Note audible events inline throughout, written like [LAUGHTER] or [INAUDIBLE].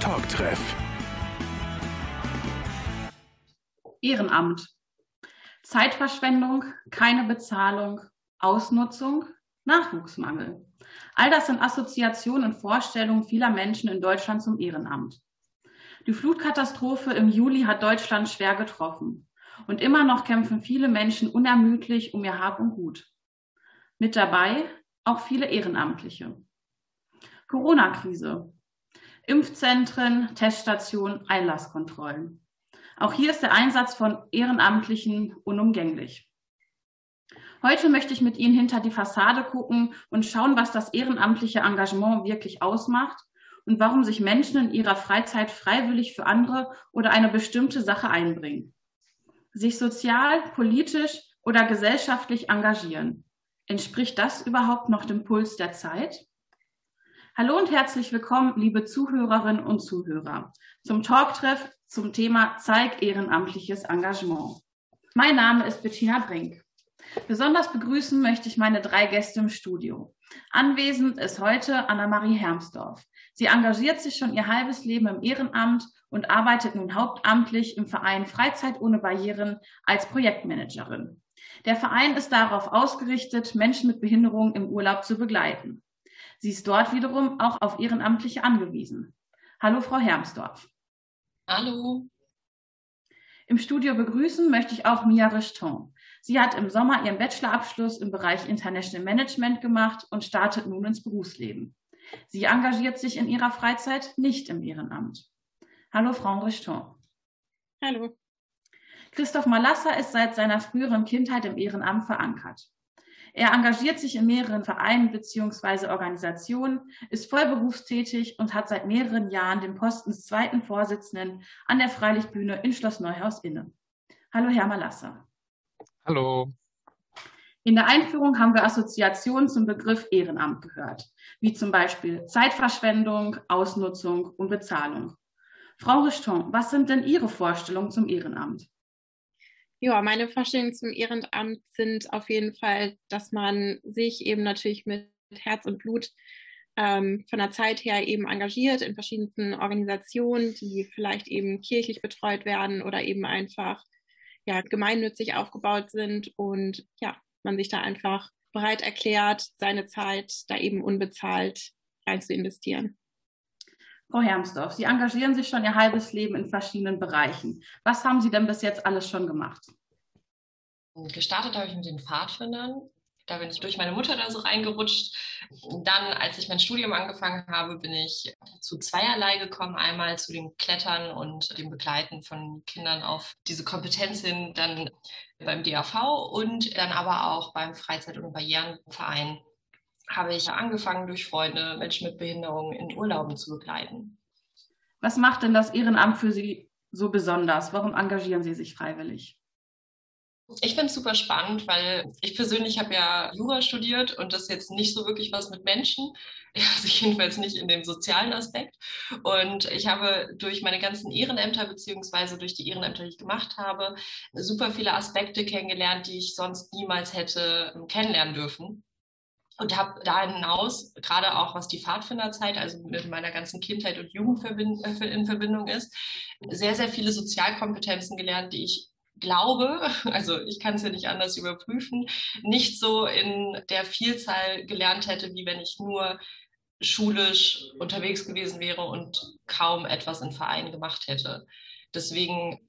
Talktreff. Ehrenamt. Zeitverschwendung, keine Bezahlung, Ausnutzung, Nachwuchsmangel. All das sind Assoziationen und Vorstellungen vieler Menschen in Deutschland zum Ehrenamt. Die Flutkatastrophe im Juli hat Deutschland schwer getroffen. Und immer noch kämpfen viele Menschen unermüdlich um ihr Hab und Gut. Mit dabei auch viele Ehrenamtliche. Corona-Krise. Impfzentren, Teststationen, Einlasskontrollen. Auch hier ist der Einsatz von Ehrenamtlichen unumgänglich. Heute möchte ich mit Ihnen hinter die Fassade gucken und schauen, was das ehrenamtliche Engagement wirklich ausmacht und warum sich Menschen in ihrer Freizeit freiwillig für andere oder eine bestimmte Sache einbringen. Sich sozial, politisch oder gesellschaftlich engagieren. Entspricht das überhaupt noch dem Puls der Zeit? Hallo und herzlich willkommen, liebe Zuhörerinnen und Zuhörer, zum Talktreff zum Thema Zeig ehrenamtliches Engagement. Mein Name ist Bettina Brink. Besonders begrüßen möchte ich meine drei Gäste im Studio. Anwesend ist heute Anna-Marie Hermsdorf. Sie engagiert sich schon ihr halbes Leben im Ehrenamt und arbeitet nun hauptamtlich im Verein Freizeit ohne Barrieren als Projektmanagerin. Der Verein ist darauf ausgerichtet, Menschen mit Behinderung im Urlaub zu begleiten. Sie ist dort wiederum auch auf Ehrenamtliche angewiesen. Hallo, Frau Hermsdorf. Hallo. Im Studio begrüßen möchte ich auch Mia Richton. Sie hat im Sommer ihren Bachelorabschluss im Bereich International Management gemacht und startet nun ins Berufsleben. Sie engagiert sich in ihrer Freizeit nicht im Ehrenamt. Hallo, Frau Richton. Hallo. Christoph Malassa ist seit seiner früheren Kindheit im Ehrenamt verankert. Er engagiert sich in mehreren Vereinen bzw. Organisationen, ist vollberufstätig und hat seit mehreren Jahren den Posten des zweiten Vorsitzenden an der Freilichtbühne in Schloss Neuhaus inne. Hallo, Herr Malassa. Hallo. In der Einführung haben wir Assoziationen zum Begriff Ehrenamt gehört, wie zum Beispiel Zeitverschwendung, Ausnutzung und Bezahlung. Frau Richton, was sind denn Ihre Vorstellungen zum Ehrenamt? Ja, meine Vorstellungen zum Ehrenamt sind auf jeden Fall, dass man sich eben natürlich mit Herz und Blut ähm, von der Zeit her eben engagiert in verschiedensten Organisationen, die vielleicht eben kirchlich betreut werden oder eben einfach ja, gemeinnützig aufgebaut sind und ja, man sich da einfach bereit erklärt, seine Zeit da eben unbezahlt rein zu investieren. Frau Hermsdorf, Sie engagieren sich schon Ihr halbes Leben in verschiedenen Bereichen. Was haben Sie denn bis jetzt alles schon gemacht? Gestartet habe ich mit den Pfadfindern. Da bin ich durch meine Mutter da so reingerutscht. Dann, als ich mein Studium angefangen habe, bin ich zu zweierlei gekommen. Einmal zu dem Klettern und dem Begleiten von Kindern auf diese Kompetenz hin, dann beim DAV und dann aber auch beim Freizeit- und Barrierenverein habe ich angefangen, durch Freunde Menschen mit Behinderungen in Urlauben zu begleiten. Was macht denn das Ehrenamt für Sie so besonders? Warum engagieren Sie sich freiwillig? Ich finde es super spannend, weil ich persönlich habe ja Jura studiert und das jetzt nicht so wirklich was mit Menschen, [LAUGHS] also jedenfalls nicht in dem sozialen Aspekt. Und ich habe durch meine ganzen Ehrenämter beziehungsweise durch die Ehrenämter, die ich gemacht habe, super viele Aspekte kennengelernt, die ich sonst niemals hätte kennenlernen dürfen und habe da hinaus, gerade auch was die Pfadfinderzeit, also mit meiner ganzen Kindheit und Jugend äh, in Verbindung ist, sehr, sehr viele Sozialkompetenzen gelernt, die ich glaube, [LAUGHS] also ich kann es ja nicht anders überprüfen, nicht so in der Vielzahl gelernt hätte, wie wenn ich nur schulisch unterwegs gewesen wäre und kaum etwas in Vereinen gemacht hätte. Deswegen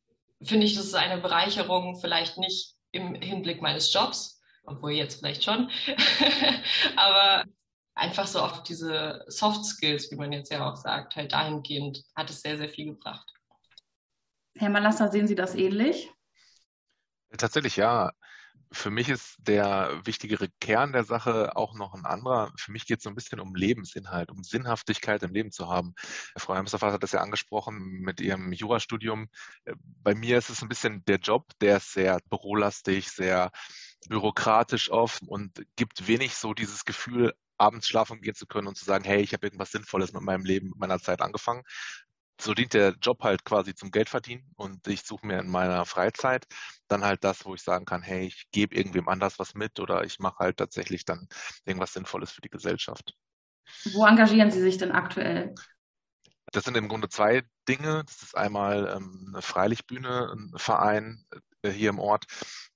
finde ich, das ist eine Bereicherung, vielleicht nicht im Hinblick meines Jobs, obwohl jetzt vielleicht schon, [LAUGHS] aber einfach so auf diese Soft Skills, wie man jetzt ja auch sagt, halt dahingehend hat es sehr, sehr viel gebracht. Herr Malassa, sehen Sie das ähnlich? Tatsächlich ja. Für mich ist der wichtigere Kern der Sache auch noch ein anderer. Für mich geht es so ein bisschen um Lebensinhalt, um Sinnhaftigkeit im Leben zu haben. Frau Hemsterfass hat das ja angesprochen mit ihrem Jurastudium. Bei mir ist es ein bisschen der Job, der ist sehr bürolastig, sehr bürokratisch oft und gibt wenig so dieses Gefühl, abends schlafen gehen zu können und zu sagen, hey, ich habe irgendwas Sinnvolles mit meinem Leben, mit meiner Zeit angefangen. So dient der Job halt quasi zum Geldverdienen und ich suche mir in meiner Freizeit dann halt das, wo ich sagen kann, hey, ich gebe irgendwem anders was mit oder ich mache halt tatsächlich dann irgendwas Sinnvolles für die Gesellschaft. Wo engagieren Sie sich denn aktuell? Das sind im Grunde zwei Dinge. Das ist einmal ähm, eine Freilichtbühne, ein Verein hier im Ort,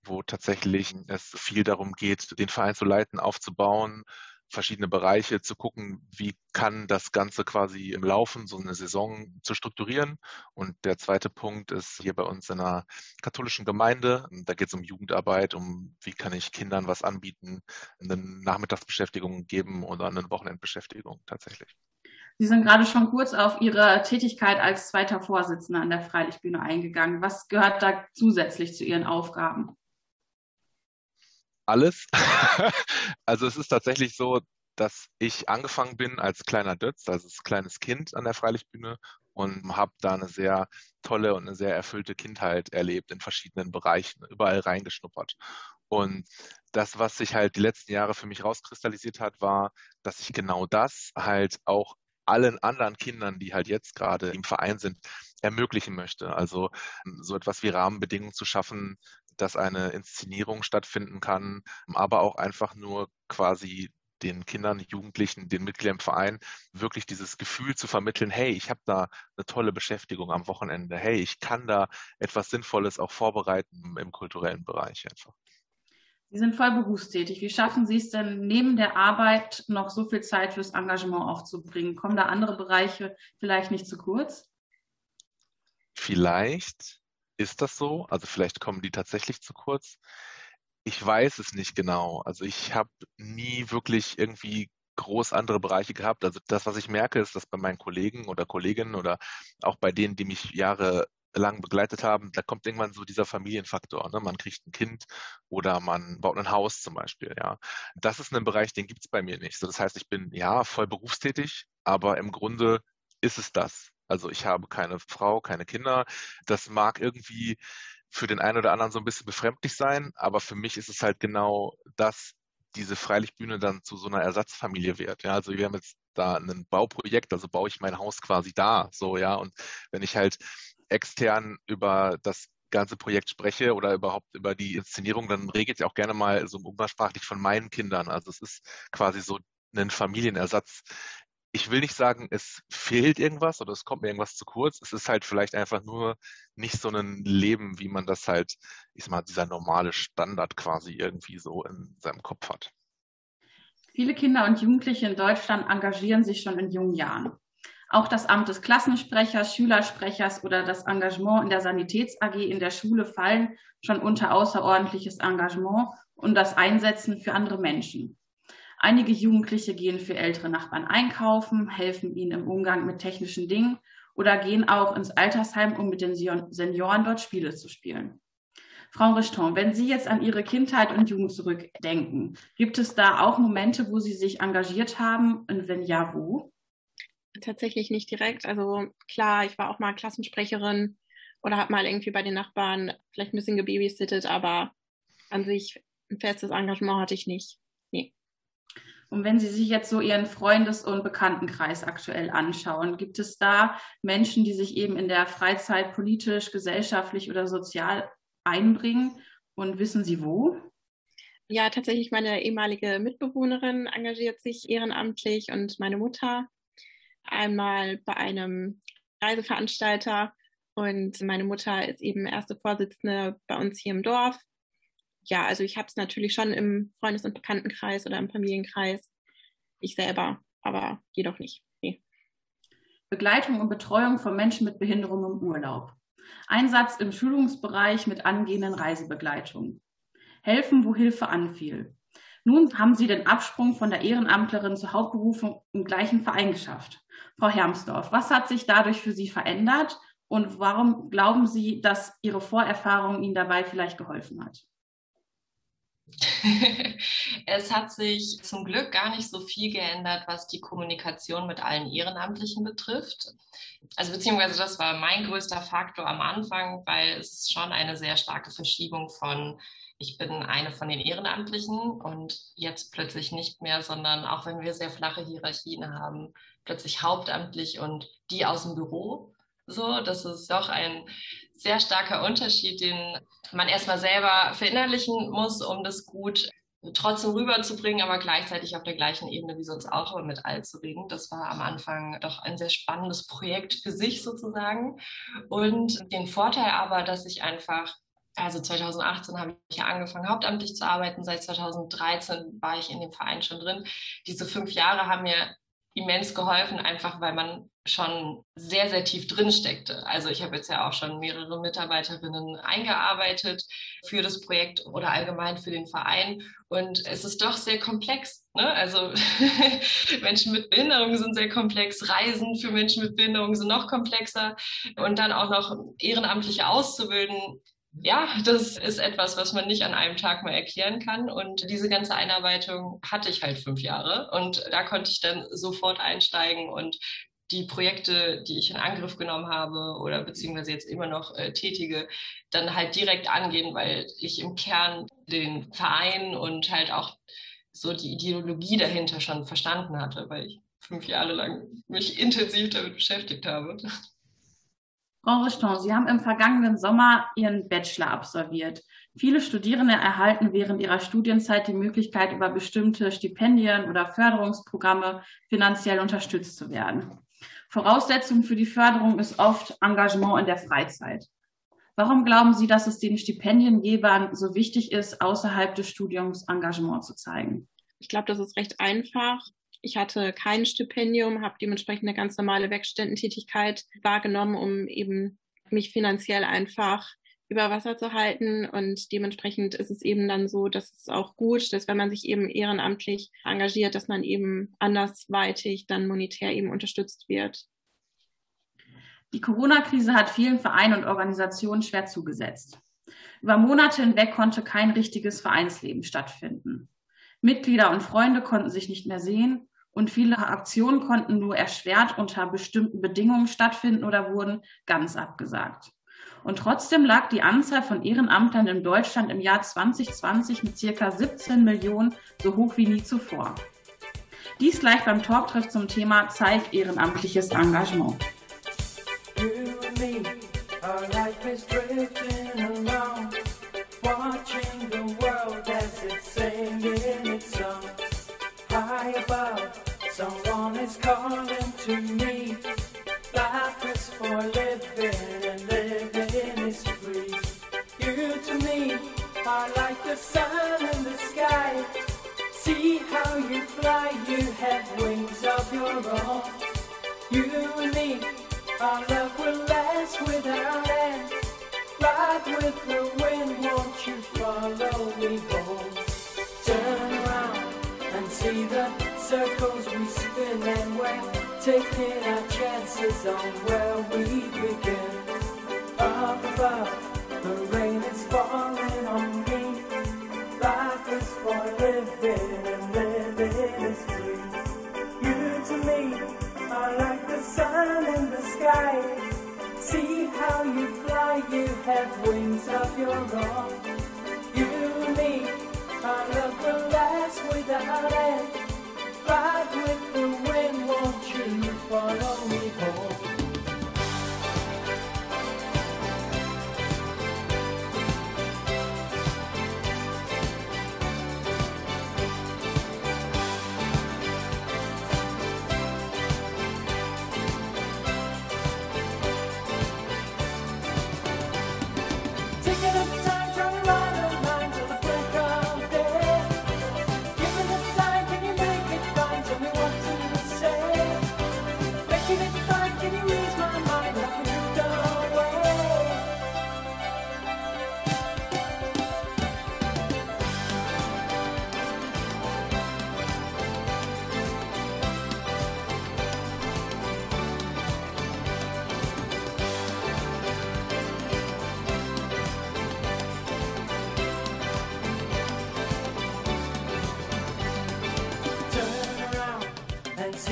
wo tatsächlich es viel darum geht, den Verein zu leiten, aufzubauen, verschiedene Bereiche zu gucken, wie kann das Ganze quasi im Laufen, so eine Saison zu strukturieren. Und der zweite Punkt ist hier bei uns in einer katholischen Gemeinde. Da geht es um Jugendarbeit, um wie kann ich Kindern was anbieten, eine Nachmittagsbeschäftigung geben oder eine Wochenendbeschäftigung tatsächlich. Sie sind gerade schon kurz auf Ihre Tätigkeit als zweiter Vorsitzender an der Freilichtbühne eingegangen. Was gehört da zusätzlich zu Ihren Aufgaben? alles. [LAUGHS] also es ist tatsächlich so, dass ich angefangen bin als kleiner Dötz, also als kleines Kind an der Freilichtbühne und habe da eine sehr tolle und eine sehr erfüllte Kindheit erlebt in verschiedenen Bereichen, überall reingeschnuppert. Und das, was sich halt die letzten Jahre für mich rauskristallisiert hat, war, dass ich genau das halt auch allen anderen Kindern, die halt jetzt gerade im Verein sind, ermöglichen möchte. Also so etwas wie Rahmenbedingungen zu schaffen, dass eine Inszenierung stattfinden kann, aber auch einfach nur quasi den Kindern, Jugendlichen, den Mitgliedern im Verein wirklich dieses Gefühl zu vermitteln, hey, ich habe da eine tolle Beschäftigung am Wochenende, hey, ich kann da etwas Sinnvolles auch vorbereiten im kulturellen Bereich einfach. Sie sind voll berufstätig. Wie schaffen Sie es denn, neben der Arbeit noch so viel Zeit fürs Engagement aufzubringen? Kommen da andere Bereiche vielleicht nicht zu kurz? Vielleicht ist das so? Also vielleicht kommen die tatsächlich zu kurz. Ich weiß es nicht genau. Also ich habe nie wirklich irgendwie groß andere Bereiche gehabt. Also das, was ich merke, ist, dass bei meinen Kollegen oder Kolleginnen oder auch bei denen, die mich jahrelang begleitet haben, da kommt irgendwann so dieser Familienfaktor. Ne? Man kriegt ein Kind oder man baut ein Haus zum Beispiel. Ja, das ist ein Bereich, den gibt es bei mir nicht. So, das heißt, ich bin ja voll berufstätig, aber im Grunde ist es das. Also ich habe keine Frau, keine Kinder. Das mag irgendwie für den einen oder anderen so ein bisschen befremdlich sein, aber für mich ist es halt genau das, diese Freilichtbühne dann zu so einer Ersatzfamilie wird. Ja, also wir haben jetzt da ein Bauprojekt, also baue ich mein Haus quasi da, so, ja. Und wenn ich halt extern über das ganze Projekt spreche oder überhaupt über die Inszenierung, dann regelt ich auch gerne mal so umgangssprachlich von meinen Kindern. Also es ist quasi so ein Familienersatz, ich will nicht sagen, es fehlt irgendwas oder es kommt mir irgendwas zu kurz. Es ist halt vielleicht einfach nur nicht so ein Leben, wie man das halt, ich sag mal, dieser normale Standard quasi irgendwie so in seinem Kopf hat. Viele Kinder und Jugendliche in Deutschland engagieren sich schon in jungen Jahren. Auch das Amt des Klassensprechers, Schülersprechers oder das Engagement in der Sanitäts AG in der Schule fallen schon unter außerordentliches Engagement und das Einsetzen für andere Menschen. Einige Jugendliche gehen für ältere Nachbarn einkaufen, helfen ihnen im Umgang mit technischen Dingen oder gehen auch ins Altersheim, um mit den Senioren dort Spiele zu spielen. Frau Richton, wenn Sie jetzt an Ihre Kindheit und Jugend zurückdenken, gibt es da auch Momente, wo Sie sich engagiert haben und wenn ja, wo? Tatsächlich nicht direkt. Also klar, ich war auch mal Klassensprecherin oder habe mal irgendwie bei den Nachbarn vielleicht ein bisschen gebabysittet, aber an sich ein festes Engagement hatte ich nicht. Nee. Und wenn Sie sich jetzt so Ihren Freundes- und Bekanntenkreis aktuell anschauen, gibt es da Menschen, die sich eben in der Freizeit politisch, gesellschaftlich oder sozial einbringen? Und wissen Sie wo? Ja, tatsächlich meine ehemalige Mitbewohnerin engagiert sich ehrenamtlich und meine Mutter einmal bei einem Reiseveranstalter und meine Mutter ist eben erste Vorsitzende bei uns hier im Dorf ja, also ich habe es natürlich schon im Freundes- und Bekanntenkreis oder im Familienkreis. Ich selber, aber jedoch nicht. Nee. Begleitung und Betreuung von Menschen mit Behinderung im Urlaub. Einsatz im Schulungsbereich mit angehenden Reisebegleitung. Helfen, wo Hilfe anfiel. Nun haben Sie den Absprung von der Ehrenamtlerin zur Hauptberufung im gleichen Verein geschafft. Frau Hermsdorf, was hat sich dadurch für Sie verändert und warum glauben Sie, dass Ihre Vorerfahrung Ihnen dabei vielleicht geholfen hat? [LAUGHS] es hat sich zum Glück gar nicht so viel geändert, was die Kommunikation mit allen Ehrenamtlichen betrifft. Also beziehungsweise das war mein größter Faktor am Anfang, weil es schon eine sehr starke Verschiebung von ich bin eine von den Ehrenamtlichen und jetzt plötzlich nicht mehr, sondern auch wenn wir sehr flache Hierarchien haben, plötzlich hauptamtlich und die aus dem Büro. So, das ist doch ein sehr starker Unterschied, den man erstmal selber verinnerlichen muss, um das gut trotzdem rüberzubringen, aber gleichzeitig auf der gleichen Ebene wie sonst auch mit All zu reden. Das war am Anfang doch ein sehr spannendes Projekt für sich sozusagen. Und den Vorteil aber, dass ich einfach also 2018 habe ich ja angefangen, hauptamtlich zu arbeiten. Seit 2013 war ich in dem Verein schon drin. Diese fünf Jahre haben mir immens geholfen, einfach weil man schon sehr, sehr tief drin steckte. Also ich habe jetzt ja auch schon mehrere Mitarbeiterinnen eingearbeitet für das Projekt oder allgemein für den Verein. Und es ist doch sehr komplex. Ne? Also [LAUGHS] Menschen mit Behinderung sind sehr komplex, Reisen für Menschen mit Behinderung sind noch komplexer. Und dann auch noch Ehrenamtliche auszubilden, ja, das ist etwas, was man nicht an einem Tag mal erklären kann. Und diese ganze Einarbeitung hatte ich halt fünf Jahre. Und da konnte ich dann sofort einsteigen und die Projekte, die ich in Angriff genommen habe oder beziehungsweise jetzt immer noch äh, tätige, dann halt direkt angehen, weil ich im Kern den Verein und halt auch so die Ideologie dahinter schon verstanden hatte, weil ich fünf Jahre lang mich intensiv damit beschäftigt habe. Frau Richton, Sie haben im vergangenen Sommer Ihren Bachelor absolviert. Viele Studierende erhalten während ihrer Studienzeit die Möglichkeit, über bestimmte Stipendien oder Förderungsprogramme finanziell unterstützt zu werden. Voraussetzung für die Förderung ist oft Engagement in der Freizeit. Warum glauben Sie, dass es den Stipendiengebern so wichtig ist, außerhalb des Studiums Engagement zu zeigen? Ich glaube, das ist recht einfach. Ich hatte kein Stipendium, habe dementsprechend eine ganz normale Werkstättentätigkeit wahrgenommen, um eben mich finanziell einfach über Wasser zu halten. Und dementsprechend ist es eben dann so, dass es auch gut, dass wenn man sich eben ehrenamtlich engagiert, dass man eben andersweitig dann monetär eben unterstützt wird. Die Corona-Krise hat vielen Vereinen und Organisationen schwer zugesetzt. Über Monate hinweg konnte kein richtiges Vereinsleben stattfinden. Mitglieder und Freunde konnten sich nicht mehr sehen und viele Aktionen konnten nur erschwert unter bestimmten Bedingungen stattfinden oder wurden ganz abgesagt. Und trotzdem lag die Anzahl von Ehrenamtlern in Deutschland im Jahr 2020 mit circa 17 Millionen so hoch wie nie zuvor. Dies gleich beim Talktreff zum Thema Zeig ehrenamtliches Engagement. watching to me. Life is for living and living is free. You to me are like the sun in the sky. See how you fly, you have wings of your own. You and me, our love will last without end. Ride with the wind, won't you follow me home? Turn around and see the circles we spin and we're taking our chances on where we begin. Up above, the rain is falling on me. Life is for living and living is free. You to me are like the sun in the sky. See how you fly, you have wings of your own.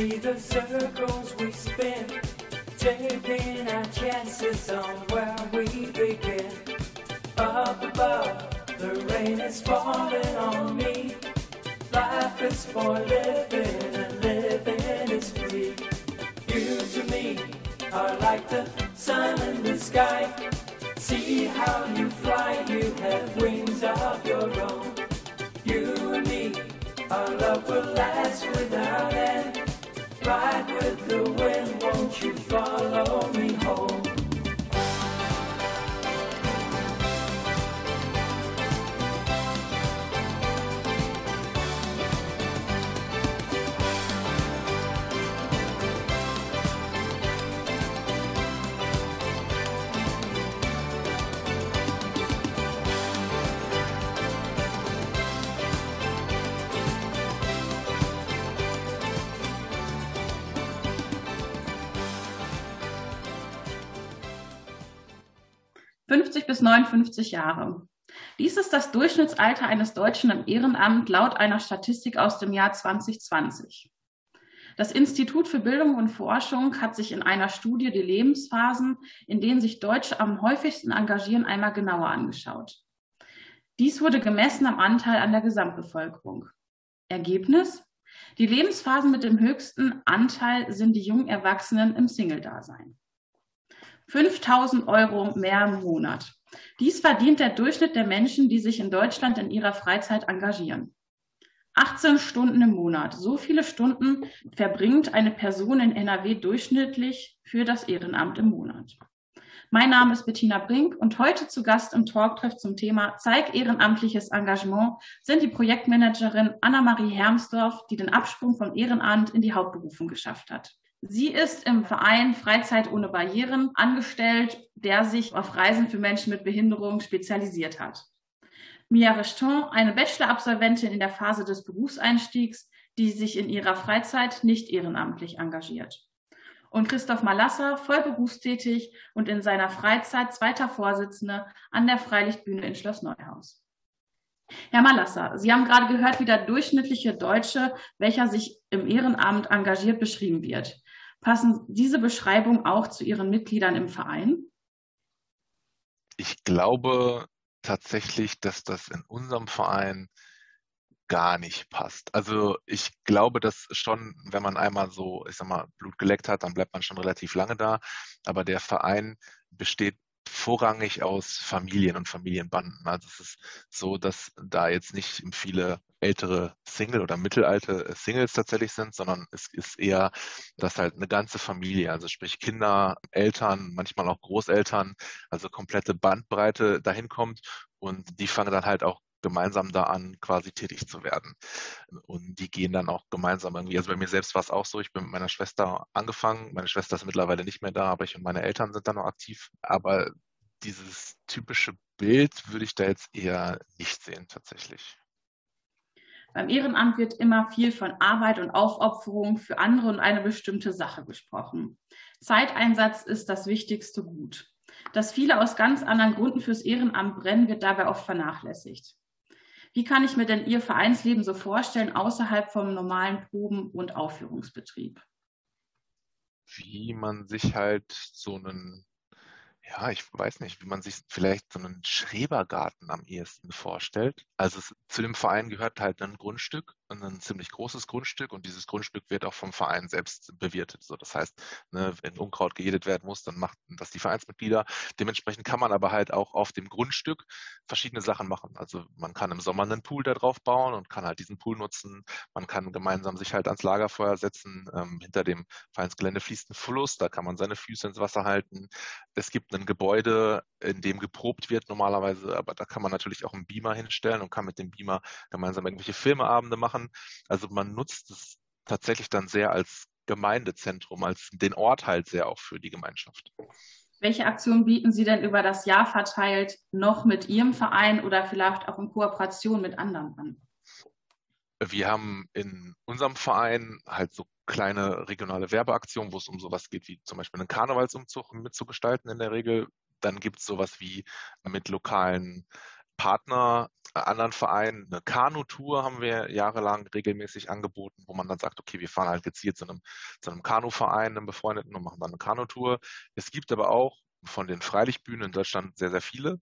See the circles we spin, taking our chances on where we begin. Up above, the rain is falling on me. Life is for bis 59 Jahre. Dies ist das Durchschnittsalter eines Deutschen im Ehrenamt laut einer Statistik aus dem Jahr 2020. Das Institut für Bildung und Forschung hat sich in einer Studie die Lebensphasen, in denen sich Deutsche am häufigsten engagieren, einmal genauer angeschaut. Dies wurde gemessen am Anteil an der Gesamtbevölkerung. Ergebnis? Die Lebensphasen mit dem höchsten Anteil sind die jungen Erwachsenen im Single-Dasein. 5000 Euro mehr im Monat. Dies verdient der Durchschnitt der Menschen, die sich in Deutschland in ihrer Freizeit engagieren. 18 Stunden im Monat. So viele Stunden verbringt eine Person in NRW durchschnittlich für das Ehrenamt im Monat. Mein Name ist Bettina Brink und heute zu Gast im Talktreff zum Thema Zeig ehrenamtliches Engagement sind die Projektmanagerin Anna-Marie Hermsdorf, die den Absprung vom Ehrenamt in die Hauptberufung geschafft hat. Sie ist im Verein Freizeit ohne Barrieren angestellt, der sich auf Reisen für Menschen mit Behinderung spezialisiert hat. Mia Rechton, eine Bachelor-Absolventin in der Phase des Berufseinstiegs, die sich in ihrer Freizeit nicht ehrenamtlich engagiert. Und Christoph Malasser, voll berufstätig und in seiner Freizeit zweiter Vorsitzende an der Freilichtbühne in Schloss Neuhaus. Herr Malasser, Sie haben gerade gehört, wie der durchschnittliche Deutsche, welcher sich im Ehrenamt engagiert, beschrieben wird. Passen diese Beschreibungen auch zu Ihren Mitgliedern im Verein? Ich glaube tatsächlich, dass das in unserem Verein gar nicht passt. Also ich glaube, dass schon, wenn man einmal so, ich sag mal, Blut geleckt hat, dann bleibt man schon relativ lange da. Aber der Verein besteht vorrangig aus Familien und Familienbanden. Also es ist so, dass da jetzt nicht viele ältere Single oder mittelalte Singles tatsächlich sind, sondern es ist eher, dass halt eine ganze Familie, also sprich Kinder, Eltern, manchmal auch Großeltern, also komplette Bandbreite dahin kommt und die fangen dann halt auch gemeinsam da an, quasi tätig zu werden. Und die gehen dann auch gemeinsam irgendwie. Also bei mir selbst war es auch so, ich bin mit meiner Schwester angefangen. Meine Schwester ist mittlerweile nicht mehr da, aber ich und meine Eltern sind da noch aktiv. Aber dieses typische Bild würde ich da jetzt eher nicht sehen, tatsächlich. Beim Ehrenamt wird immer viel von Arbeit und Aufopferung für andere und eine bestimmte Sache gesprochen. Zeiteinsatz ist das wichtigste Gut. Dass viele aus ganz anderen Gründen fürs Ehrenamt brennen, wird dabei oft vernachlässigt. Wie kann ich mir denn Ihr Vereinsleben so vorstellen außerhalb vom normalen Proben- und Aufführungsbetrieb? Wie man sich halt so einen ja, ich weiß nicht, wie man sich vielleicht so einen Schrebergarten am ehesten vorstellt. Also es, zu dem Verein gehört halt ein Grundstück, ein ziemlich großes Grundstück und dieses Grundstück wird auch vom Verein selbst bewirtet. So, das heißt, ne, wenn Unkraut gejedet werden muss, dann macht das die Vereinsmitglieder. Dementsprechend kann man aber halt auch auf dem Grundstück verschiedene Sachen machen. Also man kann im Sommer einen Pool da drauf bauen und kann halt diesen Pool nutzen. Man kann gemeinsam sich halt ans Lagerfeuer setzen. Ähm, hinter dem Vereinsgelände fließt ein Fluss, da kann man seine Füße ins Wasser halten. Es gibt ein Gebäude, in dem geprobt wird normalerweise, aber da kann man natürlich auch einen Beamer hinstellen und kann mit dem Beamer gemeinsam irgendwelche Filmeabende machen. Also man nutzt es tatsächlich dann sehr als Gemeindezentrum, als den Ort halt sehr auch für die Gemeinschaft. Welche Aktionen bieten Sie denn über das Jahr verteilt noch mit Ihrem Verein oder vielleicht auch in Kooperation mit anderen an? Wir haben in unserem Verein halt so kleine regionale Werbeaktionen, wo es um sowas geht wie zum Beispiel einen Karnevalsumzug mitzugestalten in der Regel. Dann gibt es sowas wie mit lokalen Partner, anderen Vereinen, eine Kanu-Tour haben wir jahrelang regelmäßig angeboten, wo man dann sagt, okay, wir fahren halt gezielt zu einem, zu einem Kanu-Verein, einem befreundeten und machen dann eine Kanu-Tour. Es gibt aber auch von den Freilichtbühnen in Deutschland sehr, sehr viele.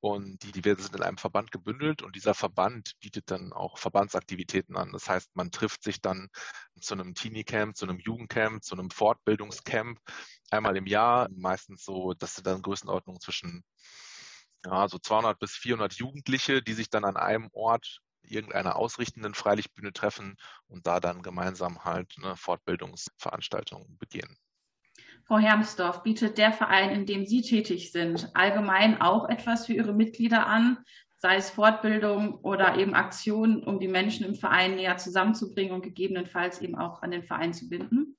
Und die, die sind in einem Verband gebündelt und dieser Verband bietet dann auch Verbandsaktivitäten an. Das heißt, man trifft sich dann zu einem Teenie-Camp, zu einem Jugendcamp, zu einem Fortbildungscamp einmal im Jahr. Meistens so, das sind dann Größenordnungen zwischen ja, so 200 bis 400 Jugendliche, die sich dann an einem Ort irgendeiner ausrichtenden Freilichtbühne treffen und da dann gemeinsam halt eine Fortbildungsveranstaltung begehen. Frau Hermsdorf, bietet der Verein, in dem Sie tätig sind, allgemein auch etwas für Ihre Mitglieder an, sei es Fortbildung oder eben Aktionen, um die Menschen im Verein näher zusammenzubringen und gegebenenfalls eben auch an den Verein zu binden?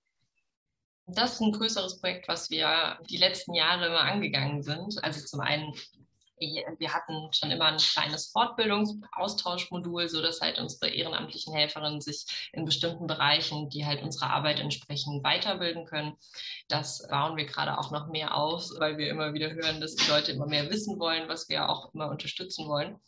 Das ist ein größeres Projekt, was wir die letzten Jahre immer angegangen sind. Also zum einen wir hatten schon immer ein kleines Fortbildungsaustauschmodul, so dass halt unsere ehrenamtlichen Helferinnen sich in bestimmten Bereichen, die halt unserer Arbeit entsprechen, weiterbilden können. Das bauen wir gerade auch noch mehr aus, weil wir immer wieder hören, dass die Leute immer mehr wissen wollen, was wir auch immer unterstützen wollen.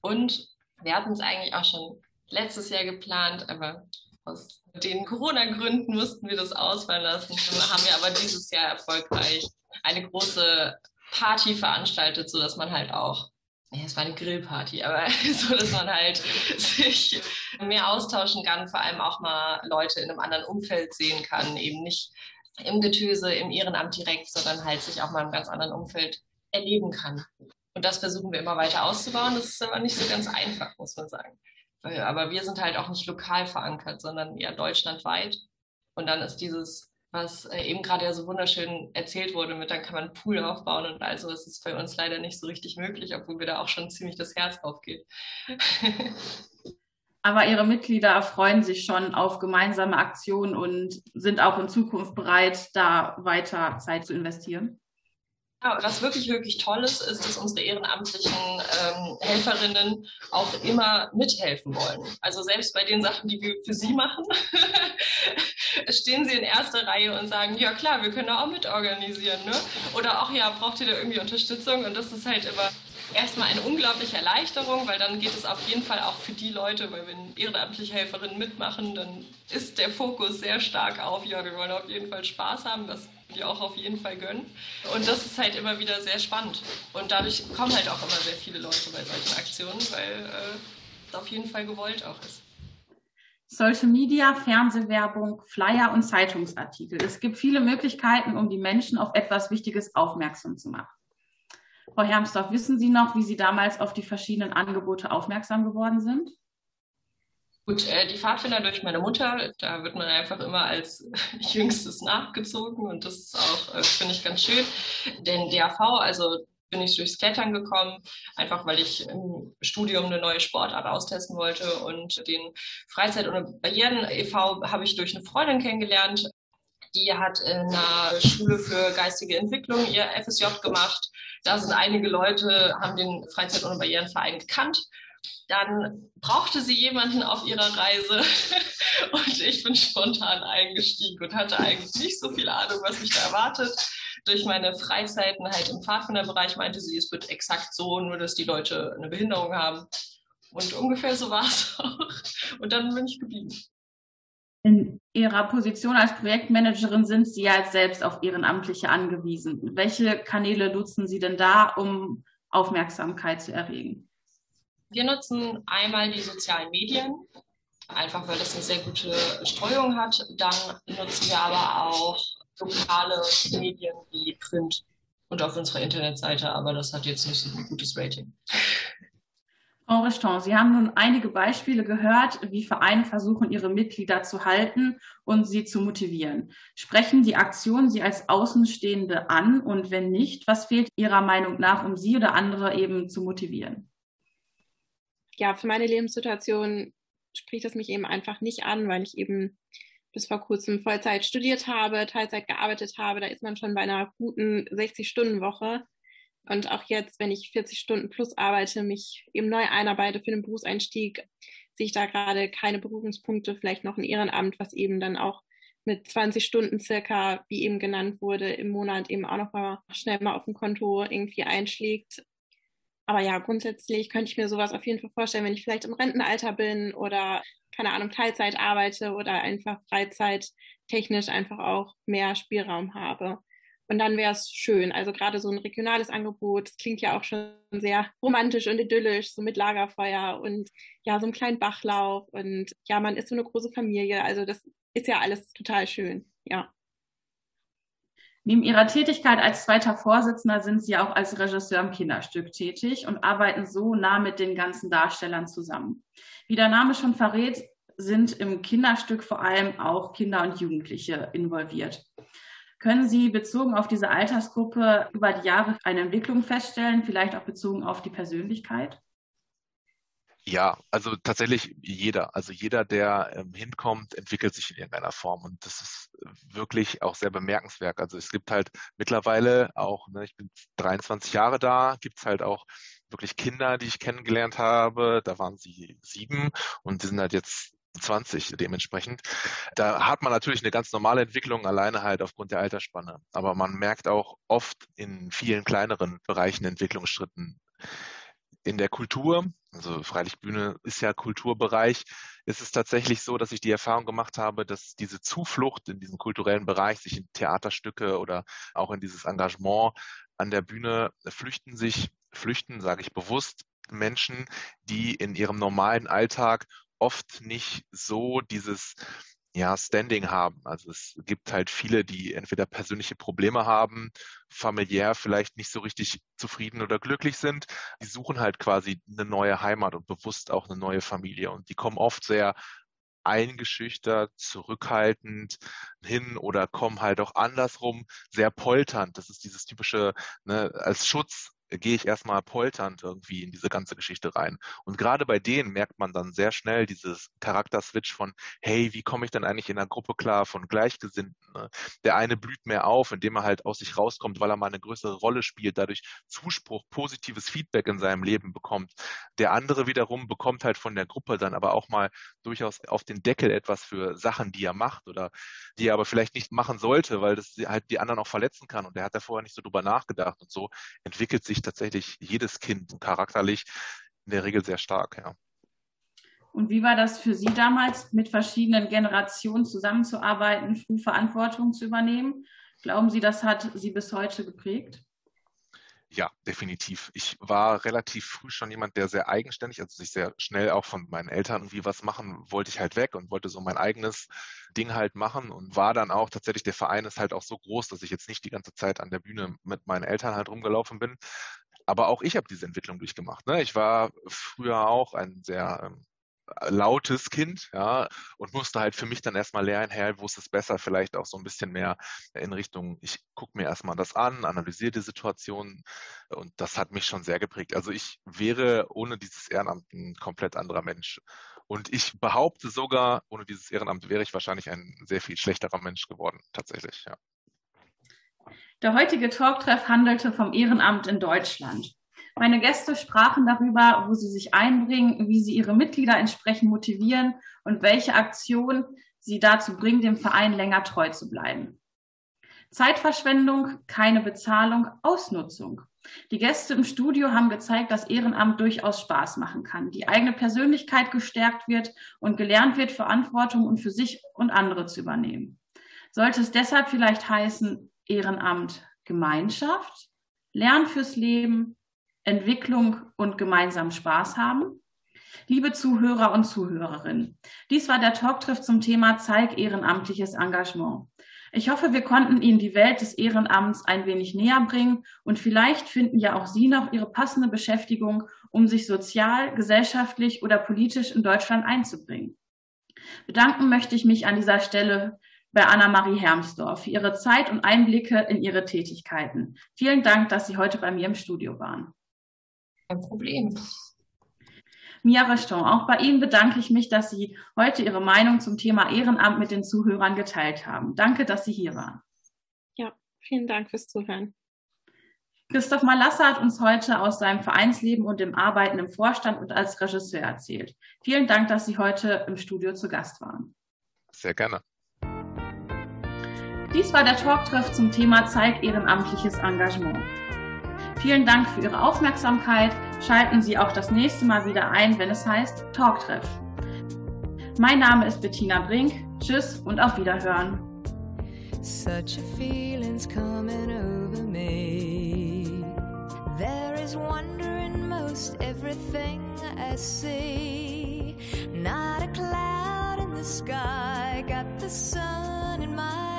Und wir hatten es eigentlich auch schon letztes Jahr geplant, aber aus den Corona-Gründen mussten wir das ausfallen lassen. Haben wir aber dieses Jahr erfolgreich eine große Party veranstaltet, so dass man halt auch ja, es war eine Grillparty, aber [LAUGHS] so, dass man halt sich mehr austauschen kann, vor allem auch mal Leute in einem anderen Umfeld sehen kann, eben nicht im Getöse, im Ehrenamt direkt, sondern halt sich auch mal im ganz anderen Umfeld erleben kann. Und das versuchen wir immer weiter auszubauen. Das ist aber nicht so ganz einfach, muss man sagen. Aber wir sind halt auch nicht lokal verankert, sondern eher deutschlandweit. Und dann ist dieses was äh, eben gerade ja so wunderschön erzählt wurde, mit dann kann man einen Pool aufbauen und also ist es bei uns leider nicht so richtig möglich, obwohl mir da auch schon ziemlich das Herz aufgeht. [LAUGHS] Aber Ihre Mitglieder freuen sich schon auf gemeinsame Aktionen und sind auch in Zukunft bereit, da weiter Zeit zu investieren. Ja, was wirklich, wirklich toll ist, ist, dass unsere ehrenamtlichen ähm, Helferinnen auch immer mithelfen wollen. Also selbst bei den Sachen, die wir für sie machen, [LAUGHS] stehen sie in erster Reihe und sagen, ja klar, wir können da auch mitorganisieren. Ne? Oder auch, ja, braucht ihr da irgendwie Unterstützung? Und das ist halt immer erstmal eine unglaubliche Erleichterung, weil dann geht es auf jeden Fall auch für die Leute, weil wenn ehrenamtliche Helferinnen mitmachen, dann ist der Fokus sehr stark auf, ja, wir wollen auf jeden Fall Spaß haben, was die auch auf jeden Fall gönnen. Und das ist halt immer wieder sehr spannend. Und dadurch kommen halt auch immer sehr viele Leute bei solchen Aktionen, weil äh, es auf jeden Fall gewollt auch ist. Social Media, Fernsehwerbung, Flyer und Zeitungsartikel. Es gibt viele Möglichkeiten, um die Menschen auf etwas Wichtiges aufmerksam zu machen. Frau Hermsdorf, wissen Sie noch, wie Sie damals auf die verschiedenen Angebote aufmerksam geworden sind? Gut, äh, die Pfadfinder durch meine Mutter, da wird man einfach immer als [LAUGHS] Jüngstes nachgezogen und das ist auch, äh, finde ich, ganz schön. Den DAV, also bin ich durchs Klettern gekommen, einfach weil ich im Studium eine neue Sportart austesten wollte. Und den Freizeit- und Barrieren e.V. habe ich durch eine Freundin kennengelernt. Die hat in einer Schule für geistige Entwicklung ihr FSJ gemacht. Da sind einige Leute, haben den Freizeit- und Barrierenverein gekannt. Dann brauchte sie jemanden auf ihrer Reise [LAUGHS] und ich bin spontan eingestiegen und hatte eigentlich nicht so viel Ahnung, was mich da erwartet durch meine Freizeiten halt im Pfadfinderbereich meinte sie, es wird exakt so, nur dass die Leute eine Behinderung haben. Und ungefähr so war es [LAUGHS] auch. Und dann bin ich geblieben. In Ihrer Position als Projektmanagerin sind Sie ja selbst auf Ehrenamtliche angewiesen. Welche Kanäle nutzen Sie denn da, um Aufmerksamkeit zu erregen? Wir nutzen einmal die sozialen Medien, einfach weil das eine sehr gute Streuung hat. Dann nutzen wir aber auch lokale Medien wie Print und auf unserer Internetseite, aber das hat jetzt nicht so ein gutes Rating. Frau Richton, Sie haben nun einige Beispiele gehört, wie Vereine versuchen, ihre Mitglieder zu halten und sie zu motivieren. Sprechen die Aktionen Sie als Außenstehende an und wenn nicht, was fehlt Ihrer Meinung nach, um Sie oder andere eben zu motivieren? Ja, für meine Lebenssituation spricht es mich eben einfach nicht an, weil ich eben bis vor kurzem Vollzeit studiert habe, Teilzeit gearbeitet habe, da ist man schon bei einer guten 60-Stunden-Woche. Und auch jetzt, wenn ich 40 Stunden plus arbeite, mich eben neu einarbeite für den Berufseinstieg, sehe ich da gerade keine Berührungspunkte, vielleicht noch ein Ehrenamt, was eben dann auch mit 20 Stunden circa, wie eben genannt wurde, im Monat eben auch noch mal schnell mal auf dem Konto irgendwie einschlägt. Aber ja, grundsätzlich könnte ich mir sowas auf jeden Fall vorstellen, wenn ich vielleicht im Rentenalter bin oder keine Ahnung, Teilzeit arbeite oder einfach freizeittechnisch einfach auch mehr Spielraum habe. Und dann wäre es schön. Also gerade so ein regionales Angebot, das klingt ja auch schon sehr romantisch und idyllisch, so mit Lagerfeuer und ja, so einem kleinen Bachlauf und ja, man ist so eine große Familie. Also das ist ja alles total schön, ja. Neben Ihrer Tätigkeit als zweiter Vorsitzender sind Sie auch als Regisseur im Kinderstück tätig und arbeiten so nah mit den ganzen Darstellern zusammen. Wie der Name schon verrät, sind im Kinderstück vor allem auch Kinder und Jugendliche involviert. Können Sie bezogen auf diese Altersgruppe über die Jahre eine Entwicklung feststellen, vielleicht auch bezogen auf die Persönlichkeit? Ja, also tatsächlich jeder. Also jeder, der ähm, hinkommt, entwickelt sich in irgendeiner Form. Und das ist wirklich auch sehr bemerkenswert. Also es gibt halt mittlerweile auch, ne, ich bin 23 Jahre da, gibt es halt auch wirklich Kinder, die ich kennengelernt habe. Da waren sie sieben und die sind halt jetzt 20 dementsprechend. Da hat man natürlich eine ganz normale Entwicklung, alleine halt aufgrund der Altersspanne. Aber man merkt auch oft in vielen kleineren Bereichen Entwicklungsschritten in der Kultur, also freilich Bühne ist ja Kulturbereich, ist es tatsächlich so, dass ich die Erfahrung gemacht habe, dass diese Zuflucht in diesem kulturellen Bereich, sich in Theaterstücke oder auch in dieses Engagement an der Bühne flüchten sich, flüchten, sage ich bewusst, Menschen, die in ihrem normalen Alltag oft nicht so dieses ja, Standing haben. Also es gibt halt viele, die entweder persönliche Probleme haben, familiär vielleicht nicht so richtig zufrieden oder glücklich sind. Die suchen halt quasi eine neue Heimat und bewusst auch eine neue Familie. Und die kommen oft sehr eingeschüchtert, zurückhaltend hin oder kommen halt auch andersrum sehr polternd. Das ist dieses typische, ne, als Schutz gehe ich erstmal polternd irgendwie in diese ganze Geschichte rein. Und gerade bei denen merkt man dann sehr schnell dieses Charakterswitch von, hey, wie komme ich denn eigentlich in einer Gruppe klar von Gleichgesinnten? Ne? Der eine blüht mehr auf, indem er halt aus sich rauskommt, weil er mal eine größere Rolle spielt, dadurch Zuspruch, positives Feedback in seinem Leben bekommt. Der andere wiederum bekommt halt von der Gruppe dann aber auch mal durchaus auf den Deckel etwas für Sachen, die er macht oder die er aber vielleicht nicht machen sollte, weil das halt die anderen auch verletzen kann. Und der hat da vorher nicht so drüber nachgedacht. Und so entwickelt sich tatsächlich jedes Kind charakterlich in der Regel sehr stark, ja. Und wie war das für Sie damals, mit verschiedenen Generationen zusammenzuarbeiten, früh Verantwortung zu übernehmen? Glauben Sie, das hat Sie bis heute geprägt? Ja, definitiv. Ich war relativ früh schon jemand, der sehr eigenständig, also sich sehr schnell auch von meinen Eltern irgendwie was machen, wollte ich halt weg und wollte so mein eigenes Ding halt machen und war dann auch tatsächlich, der Verein ist halt auch so groß, dass ich jetzt nicht die ganze Zeit an der Bühne mit meinen Eltern halt rumgelaufen bin. Aber auch ich habe diese Entwicklung durchgemacht. Ne? Ich war früher auch ein sehr ähm, lautes Kind, ja, und musste halt für mich dann erstmal lernen, hey, wo ist es besser, vielleicht auch so ein bisschen mehr in Richtung, ich gucke mir erstmal das an, analysiere die Situation und das hat mich schon sehr geprägt. Also ich wäre ohne dieses Ehrenamt ein komplett anderer Mensch. Und ich behaupte sogar, ohne dieses Ehrenamt wäre ich wahrscheinlich ein sehr viel schlechterer Mensch geworden, tatsächlich, ja. Der heutige Talktreff handelte vom Ehrenamt in Deutschland. Meine Gäste sprachen darüber, wo sie sich einbringen, wie sie ihre Mitglieder entsprechend motivieren und welche Aktion sie dazu bringen, dem Verein länger treu zu bleiben. Zeitverschwendung, keine Bezahlung, Ausnutzung. Die Gäste im Studio haben gezeigt, dass Ehrenamt durchaus Spaß machen kann, die eigene Persönlichkeit gestärkt wird und gelernt wird, Verantwortung und für sich und andere zu übernehmen. Sollte es deshalb vielleicht heißen, Ehrenamt Gemeinschaft, Lernen fürs Leben, Entwicklung und gemeinsam Spaß haben. Liebe Zuhörer und Zuhörerinnen, dies war der Talktreff zum Thema Zeig ehrenamtliches Engagement. Ich hoffe, wir konnten Ihnen die Welt des Ehrenamts ein wenig näher bringen und vielleicht finden ja auch Sie noch Ihre passende Beschäftigung, um sich sozial, gesellschaftlich oder politisch in Deutschland einzubringen. Bedanken möchte ich mich an dieser Stelle bei Anna-Marie Hermsdorf für ihre Zeit und Einblicke in ihre Tätigkeiten. Vielen Dank, dass Sie heute bei mir im Studio waren. Kein Problem. Mia Reston, auch bei Ihnen bedanke ich mich, dass Sie heute Ihre Meinung zum Thema Ehrenamt mit den Zuhörern geteilt haben. Danke, dass Sie hier waren. Ja, vielen Dank fürs Zuhören. Christoph Malasser hat uns heute aus seinem Vereinsleben und dem Arbeiten im Vorstand und als Regisseur erzählt. Vielen Dank, dass Sie heute im Studio zu Gast waren. Sehr gerne. Dies war der Talktreff zum Thema Zeig ehrenamtliches Engagement. Vielen Dank für Ihre Aufmerksamkeit. Schalten Sie auch das nächste Mal wieder ein, wenn es heißt Talktreff. Mein Name ist Bettina Brink. Tschüss und auf Wiederhören. Such a feeling's coming over me. There is wonder in most everything I see. Not a cloud in the sky, got the sun in my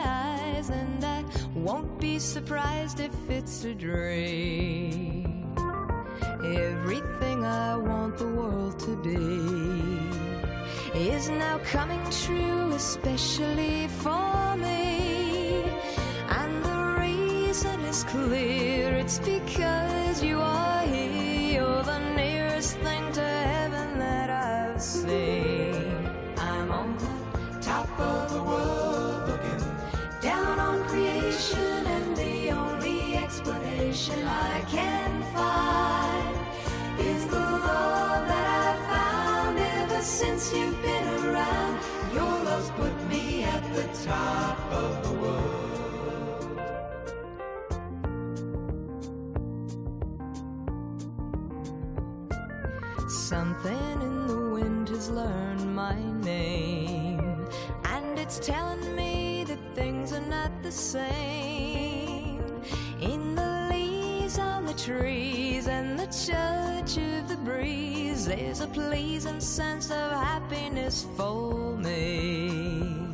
won't be surprised if it's a dream. Everything I want the world to be is now coming true, especially for me. And the reason is clear it's because you are here. You're the nearest thing to heaven that I've seen. I'm on the top of the world since you've been around. Your love's put me at the top of the world. Something in the wind has learned my name, and it's telling me that things are not the same. In the leaves on the trees and touch of the breeze, there's a pleasing sense of happiness for me.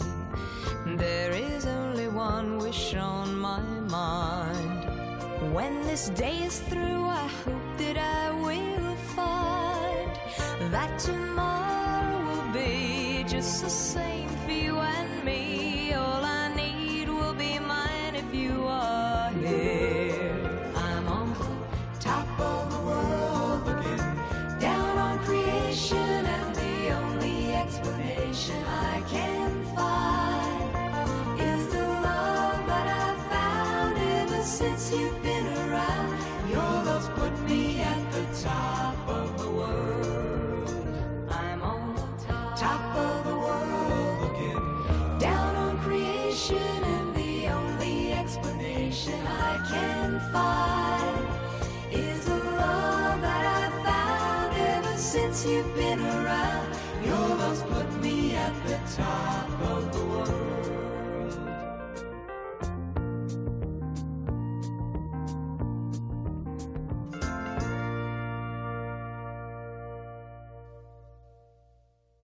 There is only one wish on my mind. When this day is through, I hope that I will find that tomorrow will be just the same